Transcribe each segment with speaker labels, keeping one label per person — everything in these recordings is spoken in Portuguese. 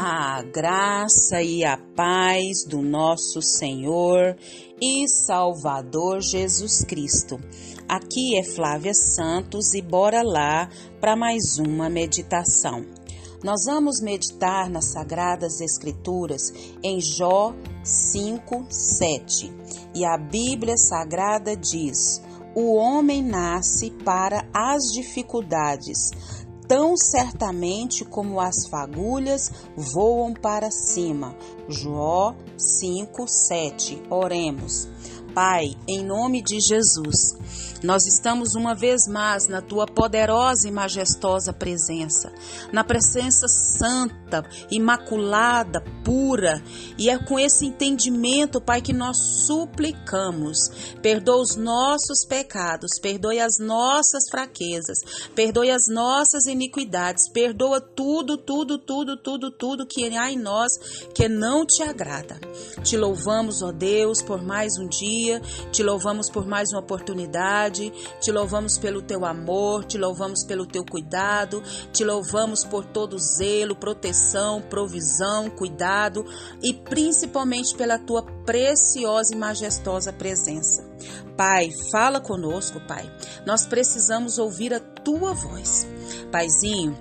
Speaker 1: a graça e a paz do nosso Senhor e Salvador Jesus Cristo. Aqui é Flávia Santos e bora lá para mais uma meditação. Nós vamos meditar nas Sagradas Escrituras em Jó 5, 7. E a Bíblia Sagrada diz: O homem nasce para as dificuldades tão certamente como as fagulhas voam para cima. Jó 5, 7. Oremos. Pai, em nome de Jesus, nós estamos uma vez mais na tua poderosa e majestosa presença, na presença santa, imaculada, pura, e é com esse entendimento, Pai, que nós suplicamos. Perdoa os nossos pecados, perdoe as nossas fraquezas, perdoe as nossas iniquidades, perdoa tudo, tudo, tudo, tudo, tudo que há em nós que não te agrada. Te louvamos, ó Deus, por mais um dia, te louvamos por mais uma oportunidade te louvamos pelo teu amor, te louvamos pelo teu cuidado, te louvamos por todo zelo, proteção, provisão, cuidado e principalmente pela tua preciosa e majestosa presença. Pai, fala conosco, Pai. Nós precisamos ouvir a tua voz. Paizinho,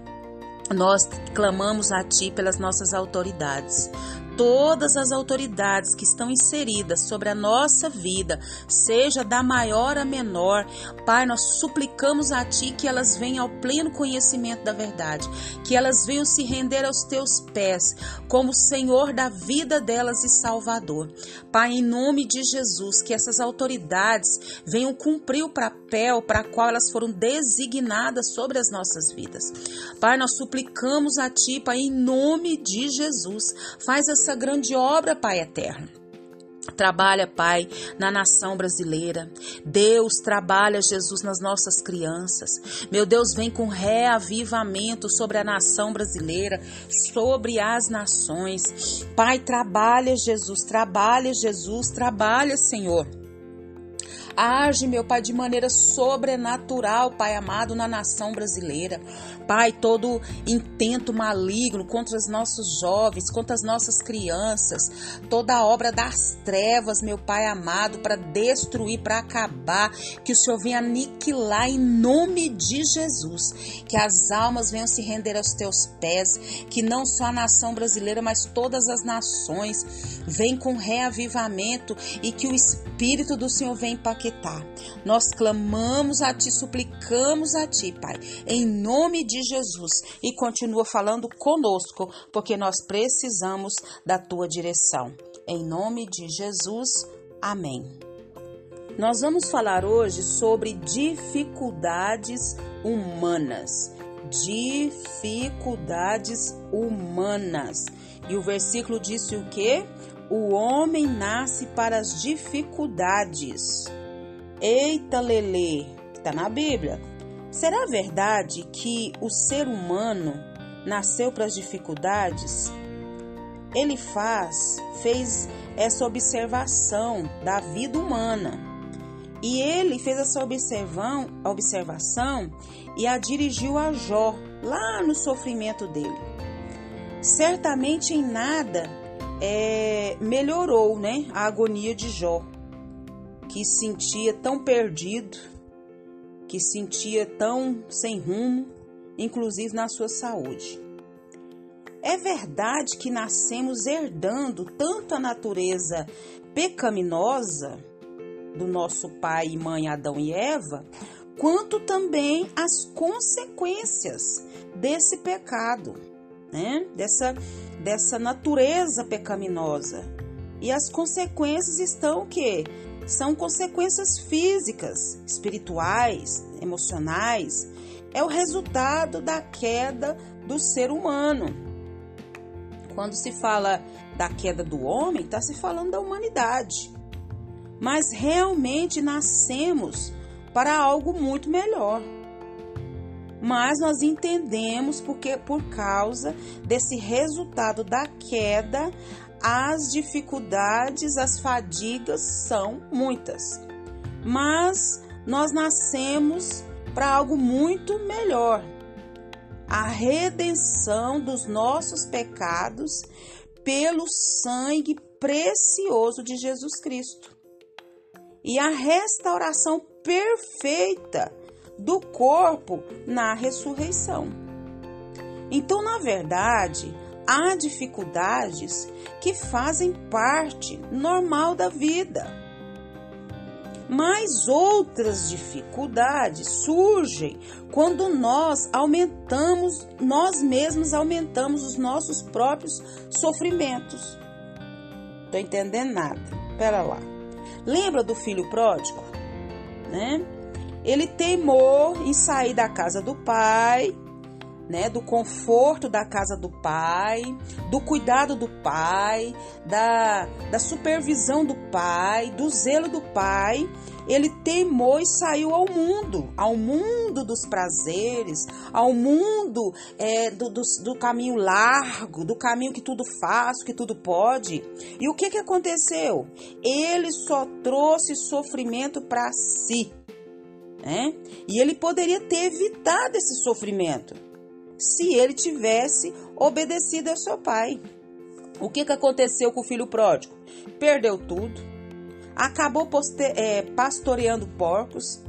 Speaker 1: nós clamamos a Ti pelas nossas autoridades todas as autoridades que estão inseridas sobre a nossa vida, seja da maior a menor, Pai, nós suplicamos a Ti que elas venham ao pleno conhecimento da verdade, que elas venham se render aos Teus pés, como Senhor da vida delas e Salvador. Pai, em nome de Jesus, que essas autoridades venham cumprir o papel para qual elas foram designadas sobre as nossas vidas. Pai, nós suplicamos a Ti, Pai, em nome de Jesus, faz essa essa grande obra, Pai eterno. Trabalha, Pai, na nação brasileira. Deus trabalha, Jesus, nas nossas crianças. Meu Deus, vem com reavivamento sobre a nação brasileira, sobre as nações. Pai, trabalha, Jesus, trabalha, Jesus, trabalha, Senhor. Age, meu Pai, de maneira sobrenatural, Pai amado, na nação brasileira. Pai, todo intento maligno contra os nossos jovens, contra as nossas crianças, toda a obra das trevas, meu Pai amado, para destruir, para acabar, que o Senhor venha aniquilar em nome de Jesus, que as almas venham se render aos teus pés, que não só a nação brasileira, mas todas as nações venham com reavivamento e que o Espírito do Senhor venha impactar nós clamamos a Ti, suplicamos a Ti, Pai, em nome de Jesus. E continua falando conosco, porque nós precisamos da Tua direção. Em nome de Jesus, amém. Nós vamos falar hoje sobre dificuldades humanas. Dificuldades humanas. E o versículo disse o que? O homem nasce para as dificuldades. Eita Lele, está na Bíblia. Será verdade que o ser humano nasceu para as dificuldades? Ele faz, fez essa observação da vida humana. E ele fez essa observão, observação e a dirigiu a Jó, lá no sofrimento dele. Certamente em nada é, melhorou né, a agonia de Jó que sentia tão perdido, que sentia tão sem rumo, inclusive na sua saúde. É verdade que nascemos herdando tanto a natureza pecaminosa do nosso pai e mãe Adão e Eva, quanto também as consequências desse pecado, né? dessa, dessa natureza pecaminosa. E as consequências estão o quê? São consequências físicas, espirituais, emocionais. É o resultado da queda do ser humano. Quando se fala da queda do homem, está se falando da humanidade. Mas realmente nascemos para algo muito melhor. Mas nós entendemos porque por causa desse resultado da queda, as dificuldades, as fadigas são muitas. Mas nós nascemos para algo muito melhor. a redenção dos nossos pecados pelo sangue precioso de Jesus Cristo e a restauração perfeita do corpo na ressurreição. Então, na verdade, há dificuldades que fazem parte normal da vida mas outras dificuldades surgem quando nós aumentamos, nós mesmos aumentamos os nossos próprios sofrimentos. Tô entendendo nada. Pera lá. Lembra do filho pródigo, né? Ele teimou em sair da casa do pai, né, do conforto da casa do pai, do cuidado do pai, da, da supervisão do pai, do zelo do pai, ele temou e saiu ao mundo, ao mundo dos prazeres, ao mundo é, do, do, do, caminho largo, do caminho que tudo faz, que tudo pode. E o que, que aconteceu? Ele só trouxe sofrimento para si. Né? E ele poderia ter evitado esse sofrimento se ele tivesse obedecido ao seu pai. O que, que aconteceu com o filho pródigo? Perdeu tudo, acabou é, pastoreando porcos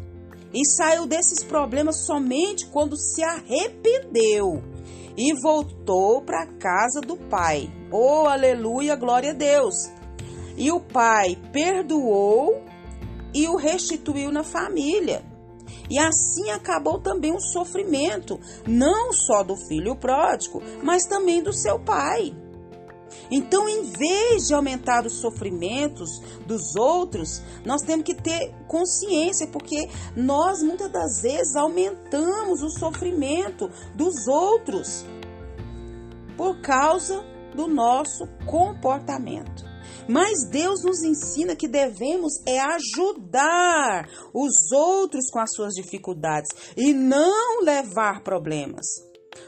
Speaker 1: e saiu desses problemas somente quando se arrependeu e voltou para a casa do pai. Oh, aleluia, glória a Deus! E o pai perdoou e o restituiu na família. E assim acabou também o sofrimento, não só do filho pródigo, mas também do seu pai. Então, em vez de aumentar os sofrimentos dos outros, nós temos que ter consciência, porque nós muitas das vezes aumentamos o sofrimento dos outros por causa do nosso comportamento. Mas Deus nos ensina que devemos é ajudar os outros com as suas dificuldades e não levar problemas.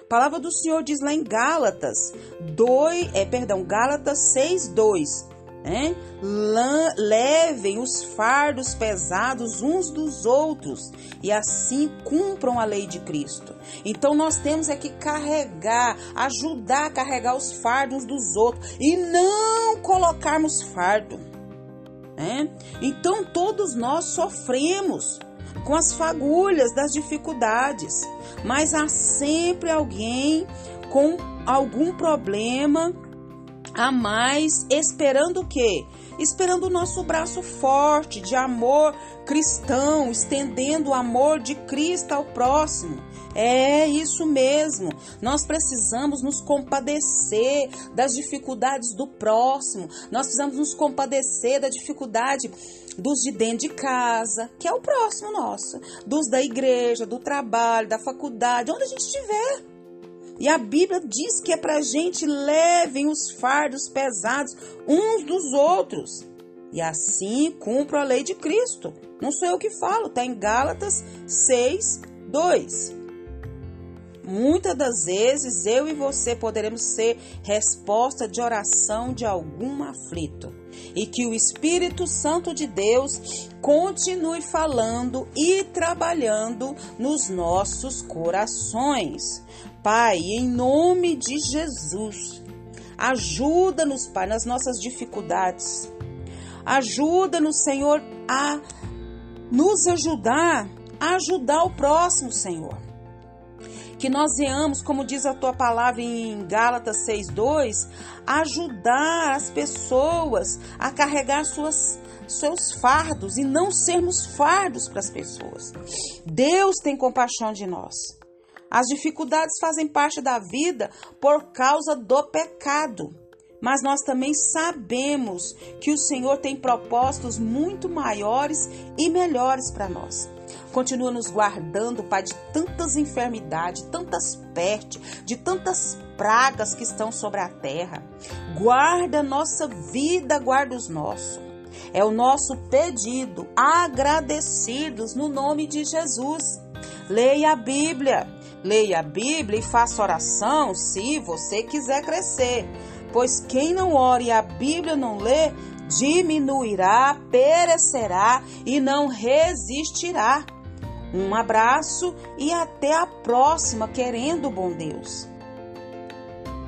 Speaker 1: A palavra do Senhor diz lá em Gálatas 2, é, perdão, Gálatas 6, 2 né? Levem os fardos pesados uns dos outros e assim cumpram a lei de Cristo. Então nós temos é que carregar, ajudar a carregar os fardos dos outros e não colocarmos fardo. Né? Então todos nós sofremos com as fagulhas das dificuldades, mas há sempre alguém com algum problema a mais, esperando o quê? Esperando o nosso braço forte de amor cristão, estendendo o amor de Cristo ao próximo. É isso mesmo. Nós precisamos nos compadecer das dificuldades do próximo. Nós precisamos nos compadecer da dificuldade dos de dentro de casa, que é o próximo nosso, dos da igreja, do trabalho, da faculdade, onde a gente estiver. E a Bíblia diz que é para gente levem os fardos pesados uns dos outros. E assim cumpro a lei de Cristo. Não sou eu que falo, está em Gálatas 6, 2. Muitas das vezes eu e você poderemos ser resposta de oração de algum aflito. E que o Espírito Santo de Deus continue falando e trabalhando nos nossos corações. Pai, em nome de Jesus, ajuda-nos, Pai, nas nossas dificuldades. Ajuda-nos, Senhor, a nos ajudar, a ajudar o próximo, Senhor. Que nós venhamos, como diz a tua palavra em Gálatas 6:2, ajudar as pessoas a carregar suas seus fardos e não sermos fardos para as pessoas. Deus tem compaixão de nós. As dificuldades fazem parte da vida por causa do pecado. Mas nós também sabemos que o Senhor tem propósitos muito maiores e melhores para nós. Continua nos guardando, Pai, de tantas enfermidades, tantas pestes, de tantas pragas que estão sobre a terra. Guarda nossa vida, guarda os nossos. É o nosso pedido, agradecidos no nome de Jesus. Leia a Bíblia, leia a Bíblia e faça oração se você quiser crescer. Pois quem não ore e a Bíblia não lê, diminuirá, perecerá e não resistirá. Um abraço e até a próxima, querendo o bom Deus.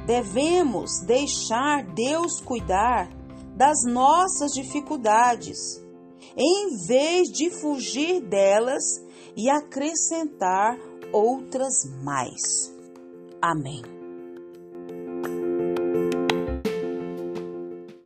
Speaker 1: Devemos deixar Deus cuidar das nossas dificuldades, em vez de fugir delas e acrescentar outras mais. Amém.